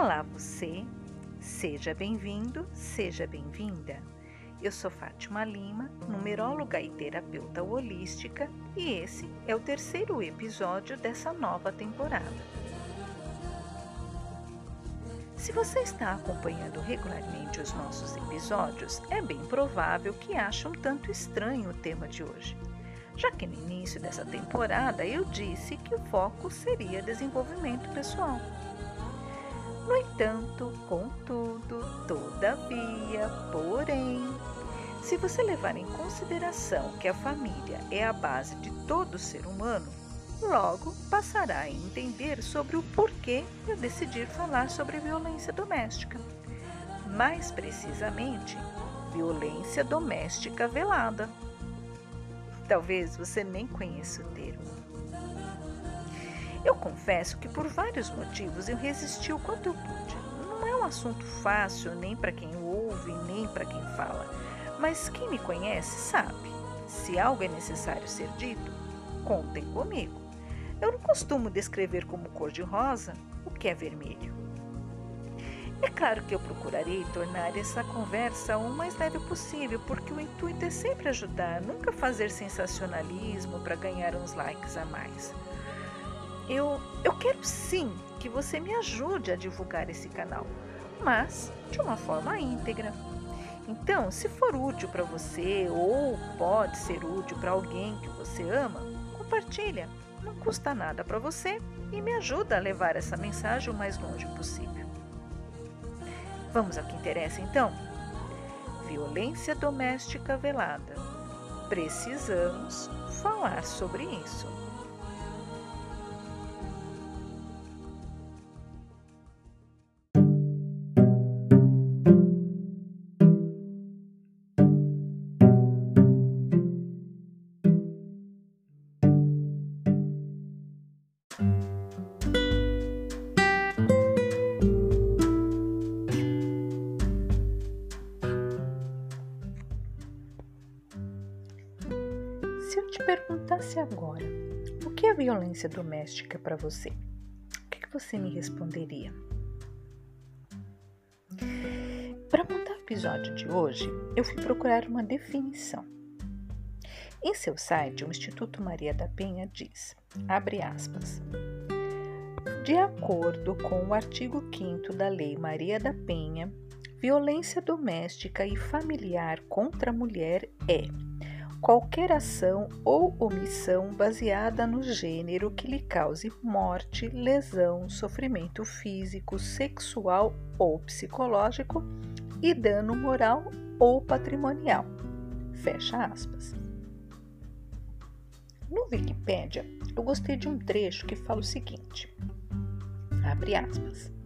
Olá, você! Seja bem-vindo, seja bem-vinda. Eu sou Fátima Lima, numeróloga e terapeuta holística, e esse é o terceiro episódio dessa nova temporada. Se você está acompanhando regularmente os nossos episódios, é bem provável que ache um tanto estranho o tema de hoje, já que no início dessa temporada eu disse que o foco seria desenvolvimento pessoal. No entanto, contudo, todavia, porém, se você levar em consideração que a família é a base de todo ser humano, logo passará a entender sobre o porquê eu decidir falar sobre violência doméstica. Mais precisamente, violência doméstica velada. Talvez você nem conheça o termo. Eu confesso que por vários motivos eu resisti o quanto eu pude. Não é um assunto fácil nem para quem ouve, nem para quem fala, mas quem me conhece sabe. Se algo é necessário ser dito, contem comigo. Eu não costumo descrever como cor-de-rosa o que é vermelho. É claro que eu procurarei tornar essa conversa o mais leve possível, porque o intuito é sempre ajudar, nunca fazer sensacionalismo para ganhar uns likes a mais. Eu, eu quero sim que você me ajude a divulgar esse canal, mas de uma forma íntegra. Então, se for útil para você ou pode ser útil para alguém que você ama, compartilha. Não custa nada para você e me ajuda a levar essa mensagem o mais longe possível. Vamos ao que interessa então? Violência doméstica velada. Precisamos falar sobre isso. Violência doméstica para você? O que você me responderia? Para montar o episódio de hoje, eu fui procurar uma definição. Em seu site, o Instituto Maria da Penha diz, abre aspas, de acordo com o artigo 5 da Lei Maria da Penha, violência doméstica e familiar contra a mulher é qualquer ação ou omissão baseada no gênero que lhe cause morte, lesão, sofrimento físico, sexual ou psicológico e dano moral ou patrimonial. Fecha aspas. No Wikipedia, eu gostei de um trecho que fala o seguinte: abre aspas.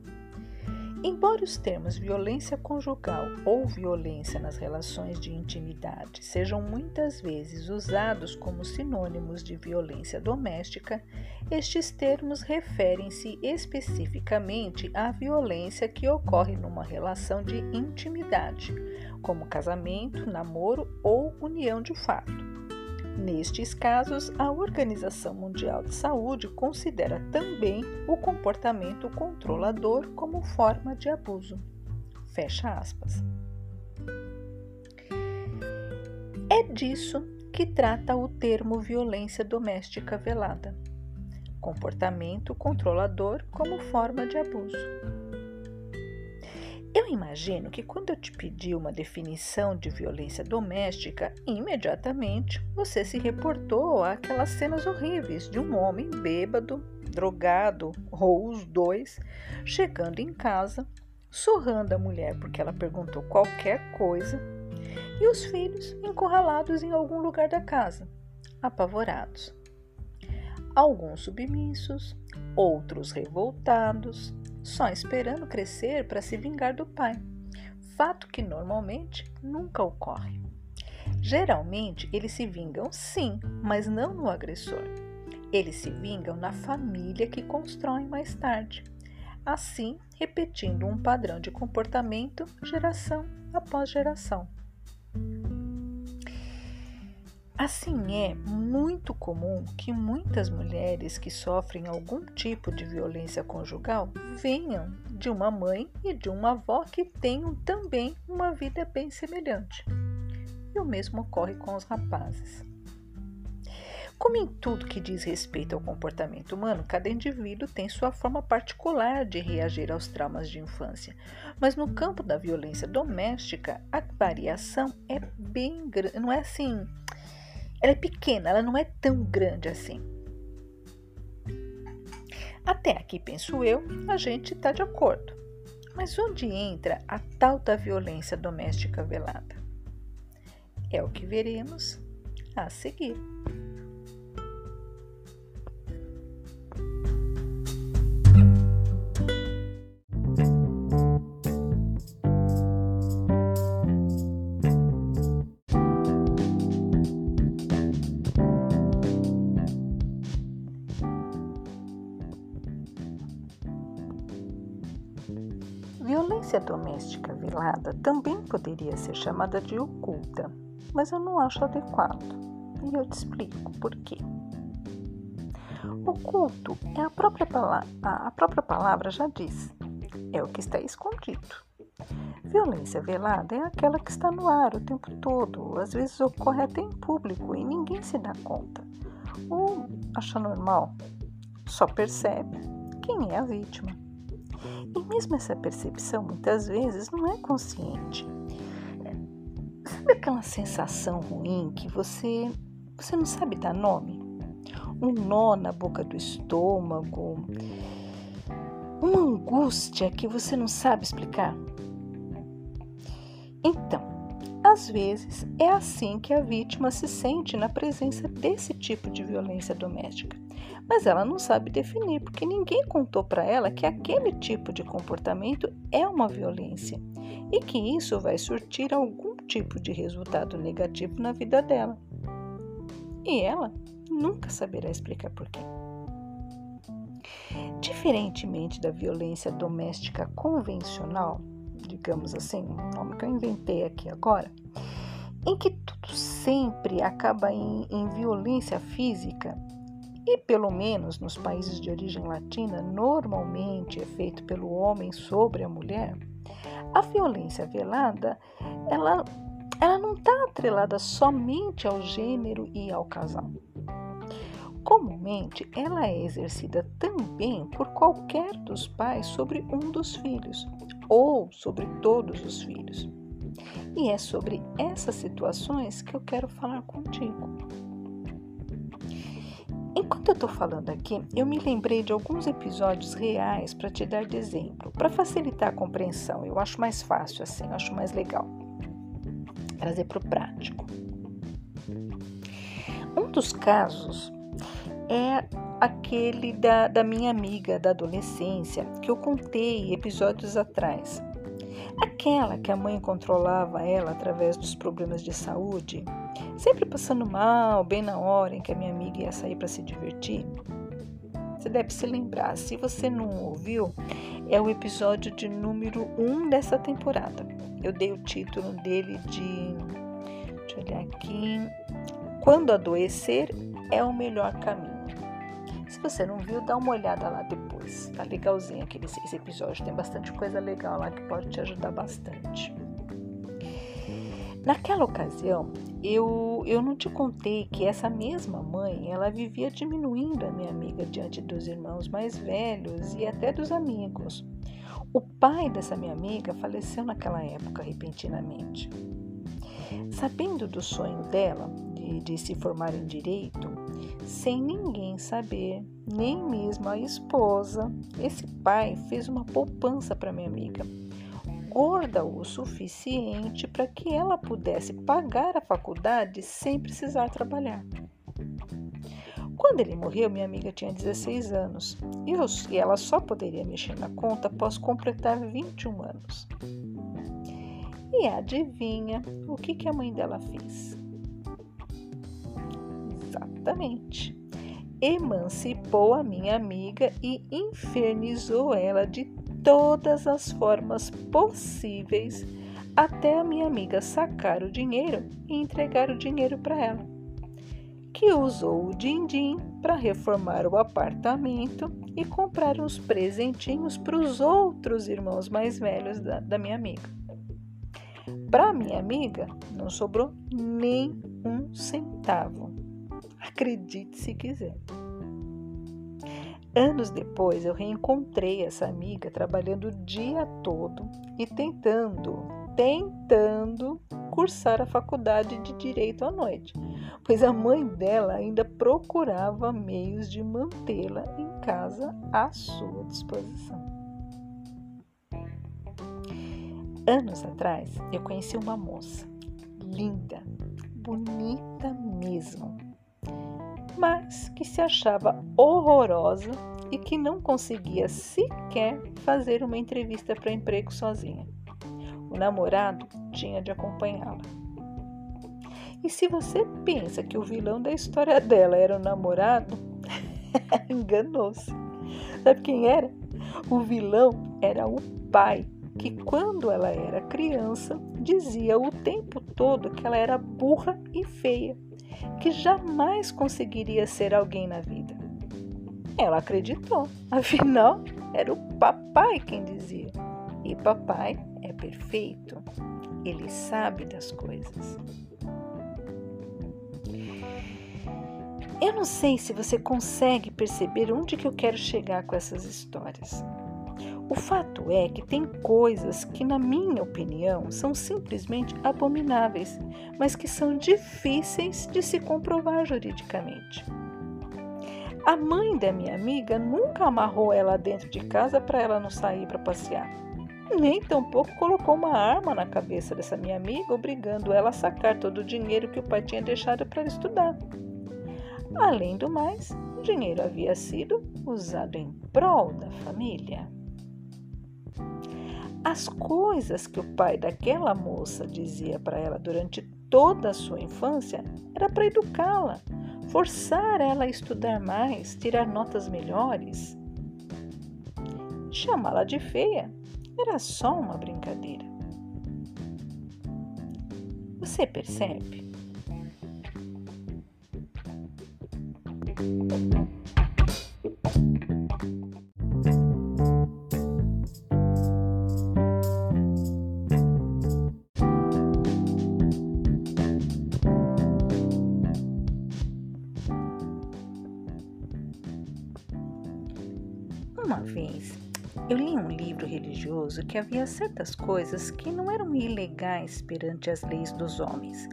Embora os termos violência conjugal ou violência nas relações de intimidade sejam muitas vezes usados como sinônimos de violência doméstica, estes termos referem-se especificamente à violência que ocorre numa relação de intimidade, como casamento, namoro ou união de fato. Nestes casos, a Organização Mundial de Saúde considera também o comportamento controlador como forma de abuso. Fecha aspas. É disso que trata o termo violência doméstica velada. Comportamento controlador como forma de abuso. Eu imagino que quando eu te pedi uma definição de violência doméstica, imediatamente você se reportou àquelas cenas horríveis de um homem bêbado, drogado ou os dois, chegando em casa, surrando a mulher porque ela perguntou qualquer coisa, e os filhos encurralados em algum lugar da casa, apavorados. Alguns submissos, outros revoltados, só esperando crescer para se vingar do pai, fato que normalmente nunca ocorre. Geralmente eles se vingam sim, mas não no agressor. Eles se vingam na família que constroem mais tarde, assim repetindo um padrão de comportamento geração após geração. Assim é muito comum que muitas mulheres que sofrem algum tipo de violência conjugal venham de uma mãe e de uma avó que tenham também uma vida bem semelhante. E o mesmo ocorre com os rapazes. Como em tudo que diz respeito ao comportamento humano, cada indivíduo tem sua forma particular de reagir aos traumas de infância. Mas no campo da violência doméstica, a variação é bem grande. Não é assim. Ela é pequena, ela não é tão grande assim. Até aqui, penso eu, a gente está de acordo. Mas onde entra a tal da violência doméstica velada? É o que veremos a seguir. Velada também poderia ser chamada de oculta, mas eu não acho adequado. E eu te explico por quê. Oculto é a própria, palavra, a própria palavra já diz, é o que está escondido. Violência velada é aquela que está no ar o tempo todo, às vezes ocorre até em público e ninguém se dá conta. Ou acha normal, só percebe quem é a vítima. E mesmo essa percepção muitas vezes não é consciente. Sabe aquela sensação ruim que você você não sabe dar nome? Um nó na boca do estômago, uma angústia que você não sabe explicar? Então, às vezes é assim que a vítima se sente na presença desse tipo de violência doméstica mas ela não sabe definir, porque ninguém contou para ela que aquele tipo de comportamento é uma violência e que isso vai surtir algum tipo de resultado negativo na vida dela. E ela nunca saberá explicar por quê. Diferentemente da violência doméstica convencional, digamos assim, um nome que eu inventei aqui agora, em que tudo sempre acaba em, em violência física, e pelo menos nos países de origem latina, normalmente é feito pelo homem sobre a mulher, a violência velada, ela, ela não está atrelada somente ao gênero e ao casal. Comumente, ela é exercida também por qualquer dos pais sobre um dos filhos ou sobre todos os filhos. E é sobre essas situações que eu quero falar contigo. Enquanto eu estou falando aqui, eu me lembrei de alguns episódios reais para te dar de exemplo, para facilitar a compreensão. Eu acho mais fácil assim, eu acho mais legal trazer para o prático. Um dos casos é aquele da, da minha amiga da adolescência que eu contei episódios atrás. Aquela que a mãe controlava ela através dos problemas de saúde, sempre passando mal, bem na hora em que a minha amiga ia sair para se divertir. Você deve se lembrar, se você não ouviu, é o episódio de número 1 um dessa temporada. Eu dei o título dele de. Deixa eu olhar aqui. Quando adoecer é o melhor caminho. Se você não viu, dá uma olhada lá Tá legalzinho aquele esse episódio. Tem bastante coisa legal lá que pode te ajudar bastante. Naquela ocasião, eu, eu não te contei que essa mesma mãe, ela vivia diminuindo a minha amiga diante dos irmãos mais velhos e até dos amigos. O pai dessa minha amiga faleceu naquela época repentinamente. Sabendo do sonho dela de, de se formar em direito, sem ninguém saber, nem mesmo a esposa, esse pai fez uma poupança para minha amiga, gorda o suficiente para que ela pudesse pagar a faculdade sem precisar trabalhar. Quando ele morreu, minha amiga tinha 16 anos e, eu, e ela só poderia mexer na conta após completar 21 anos. E adivinha o que, que a mãe dela fez? Exatamente. Emancipou a minha amiga e infernizou ela de todas as formas possíveis até a minha amiga sacar o dinheiro e entregar o dinheiro para ela. que usou o din-din para reformar o apartamento e comprar uns presentinhos para os outros irmãos mais velhos da, da minha amiga. Para minha amiga, não sobrou nem um centavo. Acredite se quiser. Anos depois, eu reencontrei essa amiga trabalhando o dia todo e tentando, tentando cursar a faculdade de direito à noite, pois a mãe dela ainda procurava meios de mantê-la em casa à sua disposição. Anos atrás, eu conheci uma moça linda, bonita mesmo, mas que se achava horrorosa e que não conseguia sequer fazer uma entrevista para emprego sozinha. O namorado tinha de acompanhá-la. E se você pensa que o vilão da história dela era o namorado, enganou-se. Sabe quem era? O vilão era o pai, que quando ela era criança dizia o tempo todo que ela era burra e feia que jamais conseguiria ser alguém na vida. Ela acreditou, afinal, era o papai quem dizia. E papai é perfeito, ele sabe das coisas. Eu não sei se você consegue perceber onde que eu quero chegar com essas histórias. O fato é que tem coisas que, na minha opinião, são simplesmente abomináveis, mas que são difíceis de se comprovar juridicamente. A mãe da minha amiga nunca amarrou ela dentro de casa para ela não sair para passear. Nem tampouco colocou uma arma na cabeça dessa minha amiga, obrigando ela a sacar todo o dinheiro que o pai tinha deixado para estudar. Além do mais, o dinheiro havia sido usado em prol da família. As coisas que o pai daquela moça dizia para ela durante toda a sua infância era para educá-la, forçar ela a estudar mais, tirar notas melhores. Chamá-la de feia era só uma brincadeira. Você percebe? Religioso que havia certas coisas que não eram ilegais perante as leis dos homens,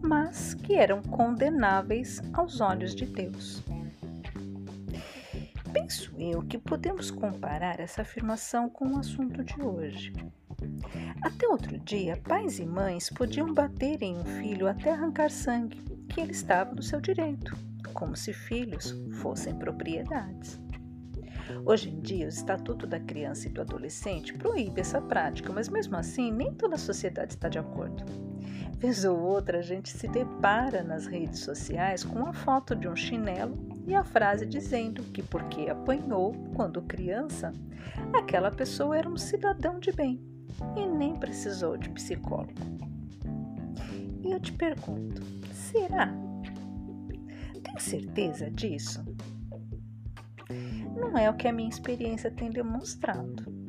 mas que eram condenáveis aos olhos de Deus. Penso eu que podemos comparar essa afirmação com o assunto de hoje. Até outro dia, pais e mães podiam bater em um filho até arrancar sangue, que ele estava no seu direito, como se filhos fossem propriedades. Hoje em dia, o Estatuto da Criança e do Adolescente proíbe essa prática, mas mesmo assim, nem toda a sociedade está de acordo. Vez ou outra, a gente se depara nas redes sociais com a foto de um chinelo e a frase dizendo que, porque apanhou quando criança, aquela pessoa era um cidadão de bem e nem precisou de psicólogo. E eu te pergunto: será? Tem certeza disso? Não é o que a minha experiência tem demonstrado.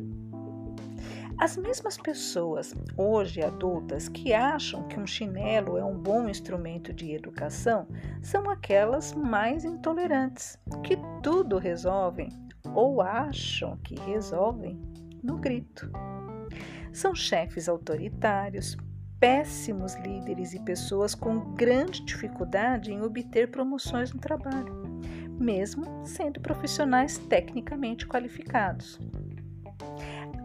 As mesmas pessoas, hoje adultas, que acham que um chinelo é um bom instrumento de educação, são aquelas mais intolerantes, que tudo resolvem ou acham que resolvem no grito. São chefes autoritários, péssimos líderes e pessoas com grande dificuldade em obter promoções no trabalho mesmo sendo profissionais tecnicamente qualificados.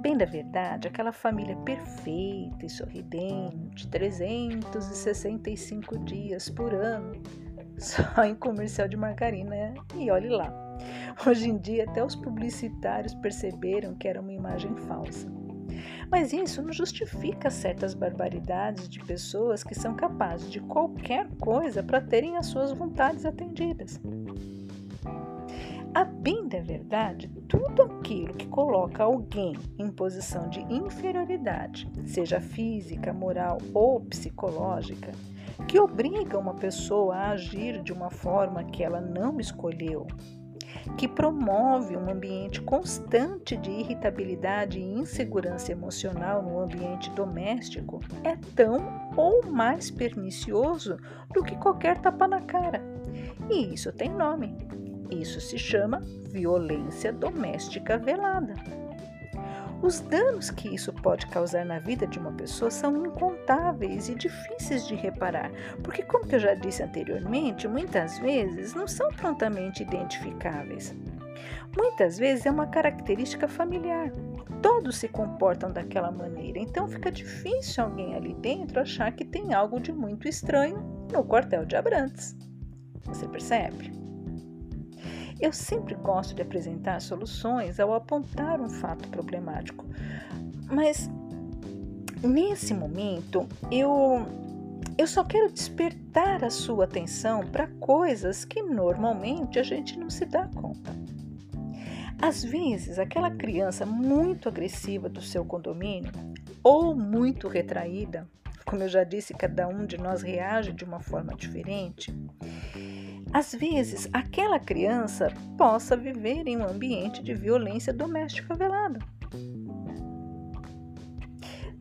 Bem da verdade, aquela família perfeita e sorridente, 365 dias por ano, só em comercial de margarina, e olhe lá. Hoje em dia, até os publicitários perceberam que era uma imagem falsa. Mas isso não justifica certas barbaridades de pessoas que são capazes de qualquer coisa para terem as suas vontades atendidas. A bem da verdade, tudo aquilo que coloca alguém em posição de inferioridade, seja física, moral ou psicológica, que obriga uma pessoa a agir de uma forma que ela não escolheu, que promove um ambiente constante de irritabilidade e insegurança emocional no ambiente doméstico, é tão ou mais pernicioso do que qualquer tapa na cara. E isso tem nome. Isso se chama violência doméstica velada. Os danos que isso pode causar na vida de uma pessoa são incontáveis e difíceis de reparar, porque, como eu já disse anteriormente, muitas vezes não são prontamente identificáveis. Muitas vezes é uma característica familiar. Todos se comportam daquela maneira, então fica difícil alguém ali dentro achar que tem algo de muito estranho no quartel de Abrantes. Você percebe? Eu sempre gosto de apresentar soluções ao apontar um fato problemático, mas nesse momento eu eu só quero despertar a sua atenção para coisas que normalmente a gente não se dá conta. Às vezes, aquela criança muito agressiva do seu condomínio ou muito retraída, como eu já disse, cada um de nós reage de uma forma diferente às vezes, aquela criança possa viver em um ambiente de violência doméstica velada.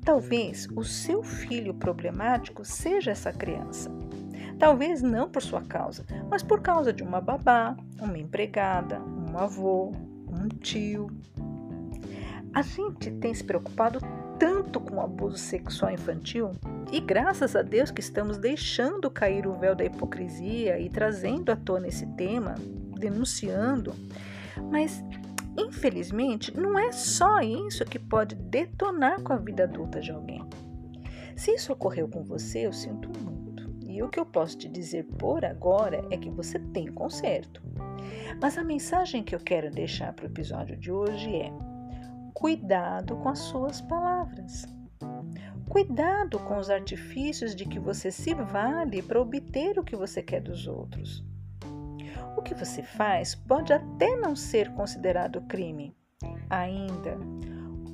Talvez o seu filho problemático seja essa criança. Talvez não por sua causa, mas por causa de uma babá, uma empregada, um avô, um tio. A gente tem se preocupado tanto com o abuso sexual infantil e graças a Deus que estamos deixando cair o véu da hipocrisia e trazendo à tona esse tema, denunciando. Mas infelizmente não é só isso que pode detonar com a vida adulta de alguém. Se isso ocorreu com você, eu sinto muito. E o que eu posso te dizer por agora é que você tem conserto. Mas a mensagem que eu quero deixar para o episódio de hoje é: Cuidado com as suas palavras. Cuidado com os artifícios de que você se vale para obter o que você quer dos outros. O que você faz pode até não ser considerado crime, ainda,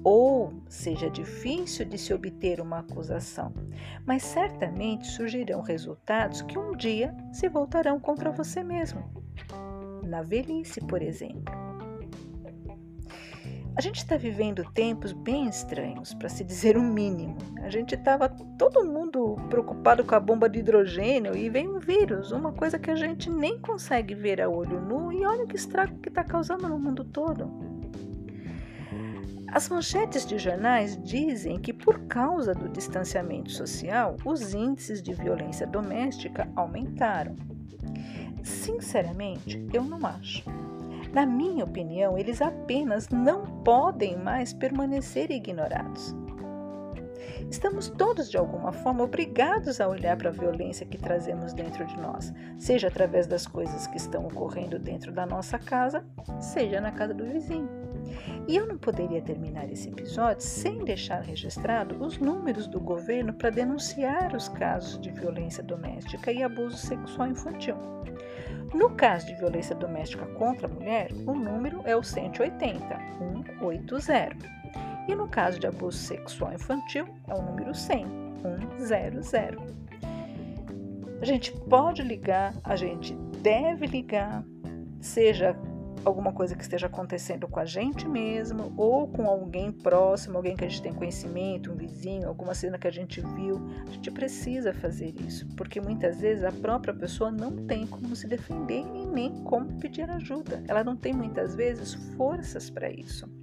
ou seja difícil de se obter uma acusação, mas certamente surgirão resultados que um dia se voltarão contra você mesmo. Na velhice, por exemplo. A gente está vivendo tempos bem estranhos, para se dizer o mínimo. A gente estava todo mundo preocupado com a bomba de hidrogênio e vem um vírus, uma coisa que a gente nem consegue ver a olho nu e olha que estrago que está causando no mundo todo. As manchetes de jornais dizem que, por causa do distanciamento social, os índices de violência doméstica aumentaram. Sinceramente, eu não acho. Na minha opinião, eles apenas não podem mais permanecer ignorados. Estamos todos, de alguma forma, obrigados a olhar para a violência que trazemos dentro de nós, seja através das coisas que estão ocorrendo dentro da nossa casa, seja na casa do vizinho. E eu não poderia terminar esse episódio sem deixar registrado os números do governo para denunciar os casos de violência doméstica e abuso sexual infantil. No caso de violência doméstica contra a mulher, o número é o 180, 180. E no caso de abuso sexual infantil, é o número 100, 100. A gente pode ligar, a gente deve ligar, seja alguma coisa que esteja acontecendo com a gente mesmo ou com alguém próximo, alguém que a gente tem conhecimento, um vizinho, alguma cena que a gente viu, a gente precisa fazer isso, porque muitas vezes a própria pessoa não tem como se defender e nem como pedir ajuda. Ela não tem muitas vezes forças para isso.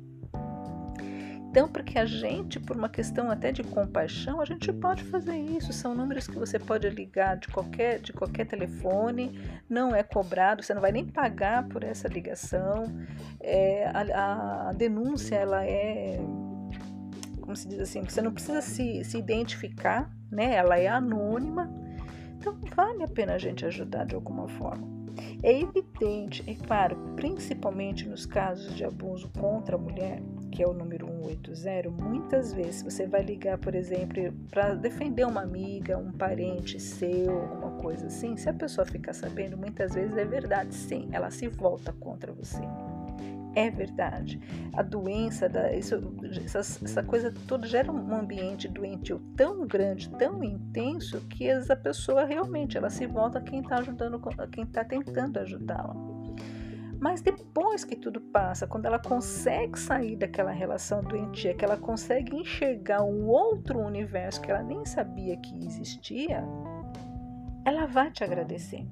Então, porque a gente, por uma questão até de compaixão, a gente pode fazer isso. São números que você pode ligar de qualquer, de qualquer telefone, não é cobrado, você não vai nem pagar por essa ligação. É, a, a, denúncia, ela é, como se diz assim, você não precisa se, se identificar, né? Ela é anônima. Então, vale a pena a gente ajudar de alguma forma. É evidente, é claro, principalmente nos casos de abuso contra a mulher, que é o número 180, muitas vezes você vai ligar, por exemplo, para defender uma amiga, um parente seu, alguma coisa assim. Se a pessoa ficar sabendo, muitas vezes é verdade, sim, ela se volta contra você. É verdade. A doença, da, isso, essa, essa coisa toda gera um ambiente doentio tão grande, tão intenso, que a pessoa realmente ela se volta a quem está ajudando, a quem está tentando ajudá-la. Mas depois que tudo passa, quando ela consegue sair daquela relação doentia, que ela consegue enxergar um outro universo que ela nem sabia que existia, ela vai te agradecer.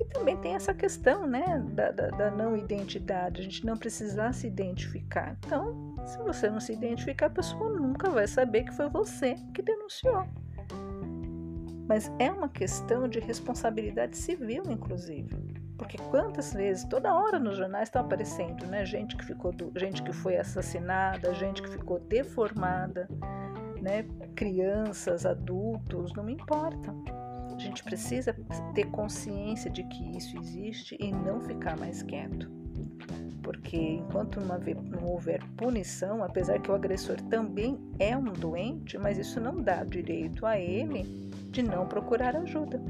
E também tem essa questão né, da, da, da não identidade, a gente não precisar se identificar. Então, se você não se identificar, a pessoa nunca vai saber que foi você que denunciou. Mas é uma questão de responsabilidade civil, inclusive. Porque quantas vezes, toda hora nos jornais estão aparecendo, né? Gente que ficou, do, gente que foi assassinada, gente que ficou deformada, né? Crianças, adultos, não me importa. A gente precisa ter consciência de que isso existe e não ficar mais quieto. Porque enquanto não, não houver punição, apesar que o agressor também é um doente, mas isso não dá direito a ele de não procurar ajuda.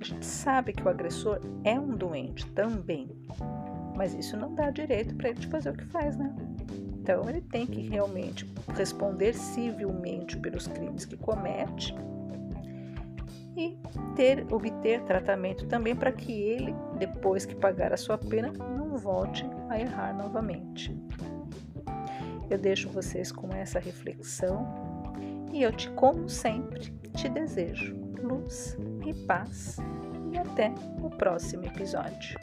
A gente sabe que o agressor é um doente também, mas isso não dá direito para ele fazer o que faz, né? Então ele tem que realmente responder civilmente pelos crimes que comete e ter, obter tratamento também para que ele, depois que pagar a sua pena, não volte a errar novamente. Eu deixo vocês com essa reflexão e eu te, como sempre, te desejo luz e paz. E até o próximo episódio.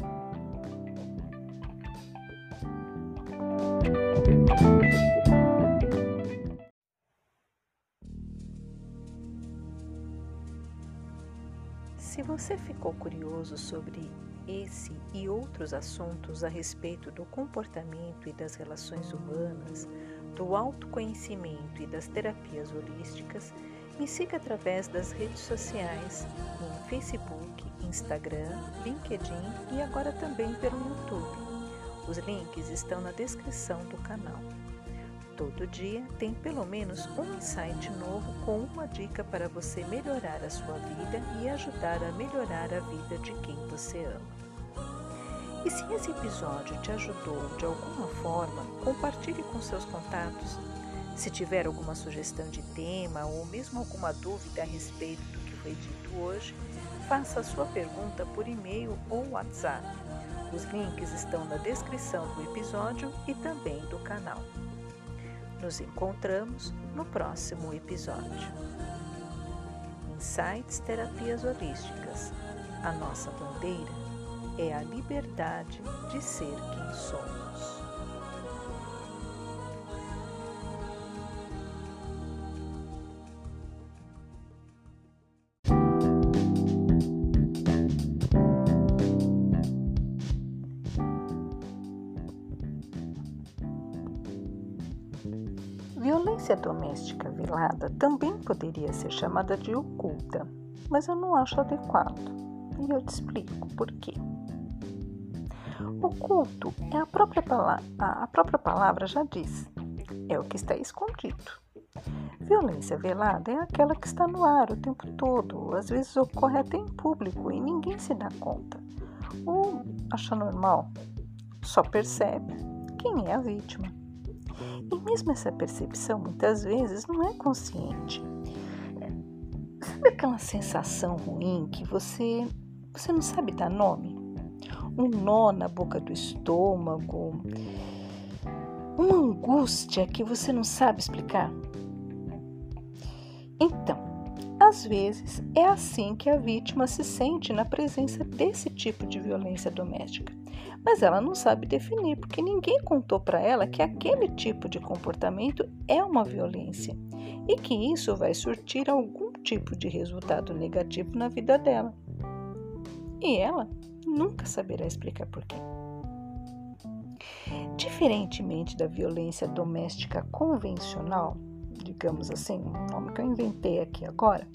Se você ficou curioso sobre esse e outros assuntos a respeito do comportamento e das relações humanas, do autoconhecimento e das terapias holísticas, me siga através das redes sociais, no Facebook, Instagram, LinkedIn e agora também pelo YouTube. Os links estão na descrição do canal. Todo dia tem pelo menos um insight novo com uma dica para você melhorar a sua vida e ajudar a melhorar a vida de quem você ama. E se esse episódio te ajudou de alguma forma, compartilhe com seus contatos se tiver alguma sugestão de tema ou mesmo alguma dúvida a respeito do que foi dito hoje, faça sua pergunta por e-mail ou WhatsApp. Os links estão na descrição do episódio e também do canal. Nos encontramos no próximo episódio. Insights Terapias Holísticas. A nossa bandeira é a liberdade de ser quem somos. Violência doméstica velada também poderia ser chamada de oculta, mas eu não acho adequado. E eu te explico por quê. Oculto é a própria, palavra, a própria palavra já diz, é o que está escondido. Violência velada é aquela que está no ar o tempo todo, às vezes ocorre até em público e ninguém se dá conta. Ou acha normal, só percebe quem é a vítima. E mesmo essa percepção, muitas vezes, não é consciente. Sabe aquela sensação ruim que você, você não sabe dar nome? Um nó na boca do estômago, uma angústia que você não sabe explicar? Então, às vezes é assim que a vítima se sente na presença desse tipo de violência doméstica mas ela não sabe definir, porque ninguém contou para ela que aquele tipo de comportamento é uma violência e que isso vai surtir algum tipo de resultado negativo na vida dela. E ela nunca saberá explicar por quê. Diferentemente da violência doméstica convencional, digamos assim, um nome que eu inventei aqui agora,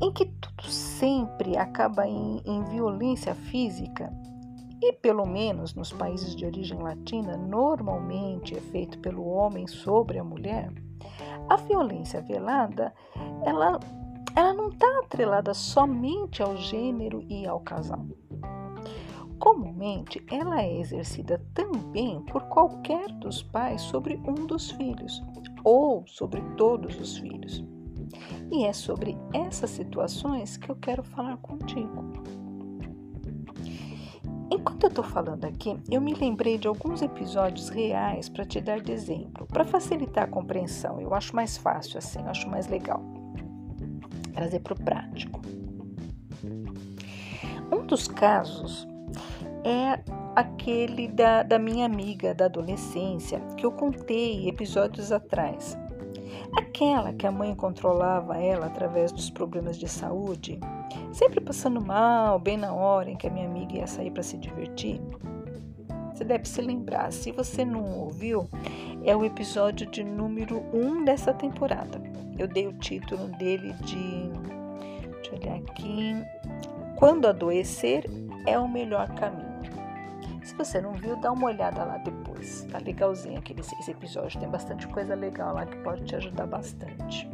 em que tudo sempre acaba em, em violência física e pelo menos nos países de origem latina, normalmente é feito pelo homem sobre a mulher, a violência velada, ela, ela não está atrelada somente ao gênero e ao casal. Comumente, ela é exercida também por qualquer dos pais sobre um dos filhos ou sobre todos os filhos. E é sobre essas situações que eu quero falar contigo. Enquanto eu estou falando aqui, eu me lembrei de alguns episódios reais para te dar de exemplo, para facilitar a compreensão. Eu acho mais fácil assim, eu acho mais legal trazer para o prático. Um dos casos é aquele da, da minha amiga da adolescência que eu contei episódios atrás. Aquela que a mãe controlava ela através dos problemas de saúde, sempre passando mal, bem na hora em que a minha amiga ia sair para se divertir. Você deve se lembrar, se você não ouviu, é o episódio de número 1 um dessa temporada. Eu dei o título dele de. Deixa eu olhar aqui. Quando adoecer é o melhor caminho. Se você não viu, dá uma olhada lá depois. Tá legalzinho aquele esse episódio. Tem bastante coisa legal lá que pode te ajudar bastante.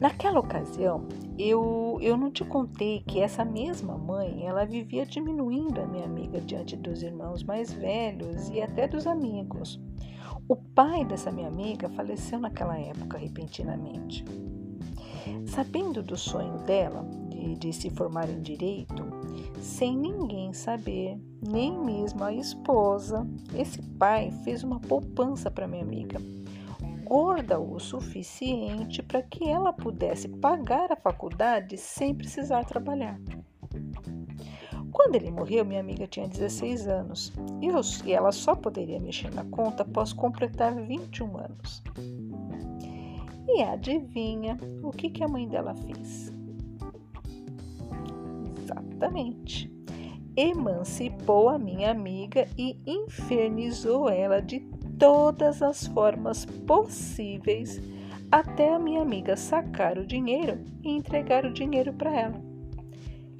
Naquela ocasião, eu, eu não te contei que essa mesma mãe, ela vivia diminuindo a minha amiga diante dos irmãos mais velhos e até dos amigos. O pai dessa minha amiga faleceu naquela época repentinamente. Sabendo do sonho dela de, de se formar em direito, sem ninguém saber, nem mesmo a esposa, esse pai fez uma poupança para minha amiga, gorda o suficiente para que ela pudesse pagar a faculdade sem precisar trabalhar. Quando ele morreu, minha amiga tinha 16 anos e, eu, e ela só poderia mexer na conta após completar 21 anos. E adivinha o que, que a mãe dela fez? Exatamente. Emancipou a minha amiga e infernizou ela de todas as formas possíveis até a minha amiga sacar o dinheiro e entregar o dinheiro para ela.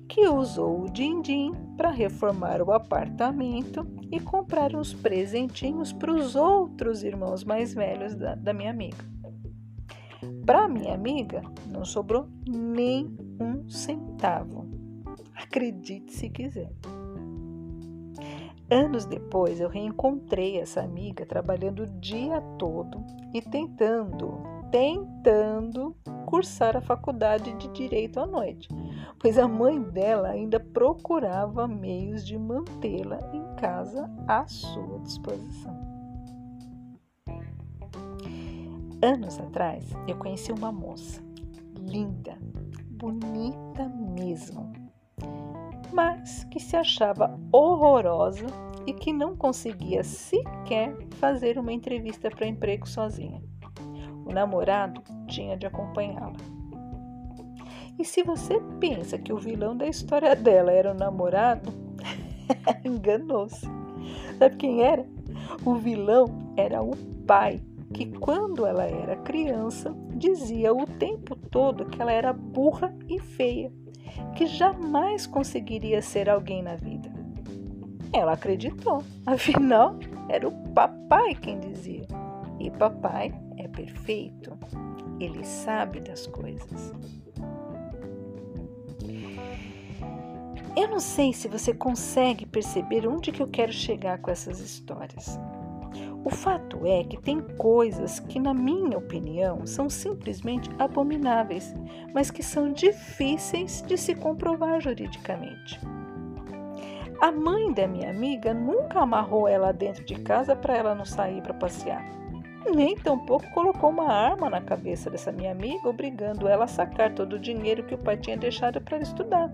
Que usou o din-din para reformar o apartamento e comprar uns presentinhos para os outros irmãos mais velhos da, da minha amiga. Para minha amiga, não sobrou nem um centavo. Acredite se quiser. Anos depois, eu reencontrei essa amiga trabalhando o dia todo e tentando, tentando cursar a faculdade de direito à noite, pois a mãe dela ainda procurava meios de mantê-la em casa à sua disposição. Anos atrás, eu conheci uma moça linda, bonita mesmo mas que se achava horrorosa e que não conseguia sequer fazer uma entrevista para emprego sozinha. O namorado tinha de acompanhá-la. E se você pensa que o vilão da história dela era o namorado, enganou-se. Sabe quem era? O vilão era o pai, que quando ela era criança dizia o tempo todo que ela era burra e feia que jamais conseguiria ser alguém na vida. Ela acreditou, afinal, era o papai quem dizia. E papai é perfeito, ele sabe das coisas. Eu não sei se você consegue perceber onde que eu quero chegar com essas histórias. O fato é que tem coisas que, na minha opinião, são simplesmente abomináveis, mas que são difíceis de se comprovar juridicamente. A mãe da minha amiga nunca amarrou ela dentro de casa para ela não sair para passear. Nem tampouco colocou uma arma na cabeça dessa minha amiga, obrigando ela a sacar todo o dinheiro que o pai tinha deixado para estudar.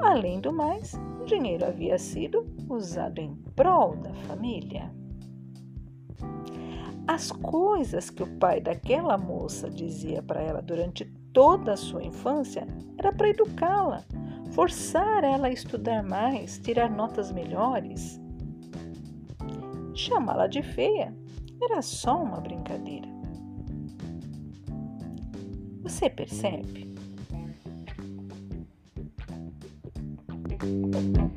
Além do mais, o dinheiro havia sido usado em prol da família. As coisas que o pai daquela moça dizia para ela durante toda a sua infância era para educá-la, forçar ela a estudar mais, tirar notas melhores. Chamá-la de feia era só uma brincadeira. Você percebe? Música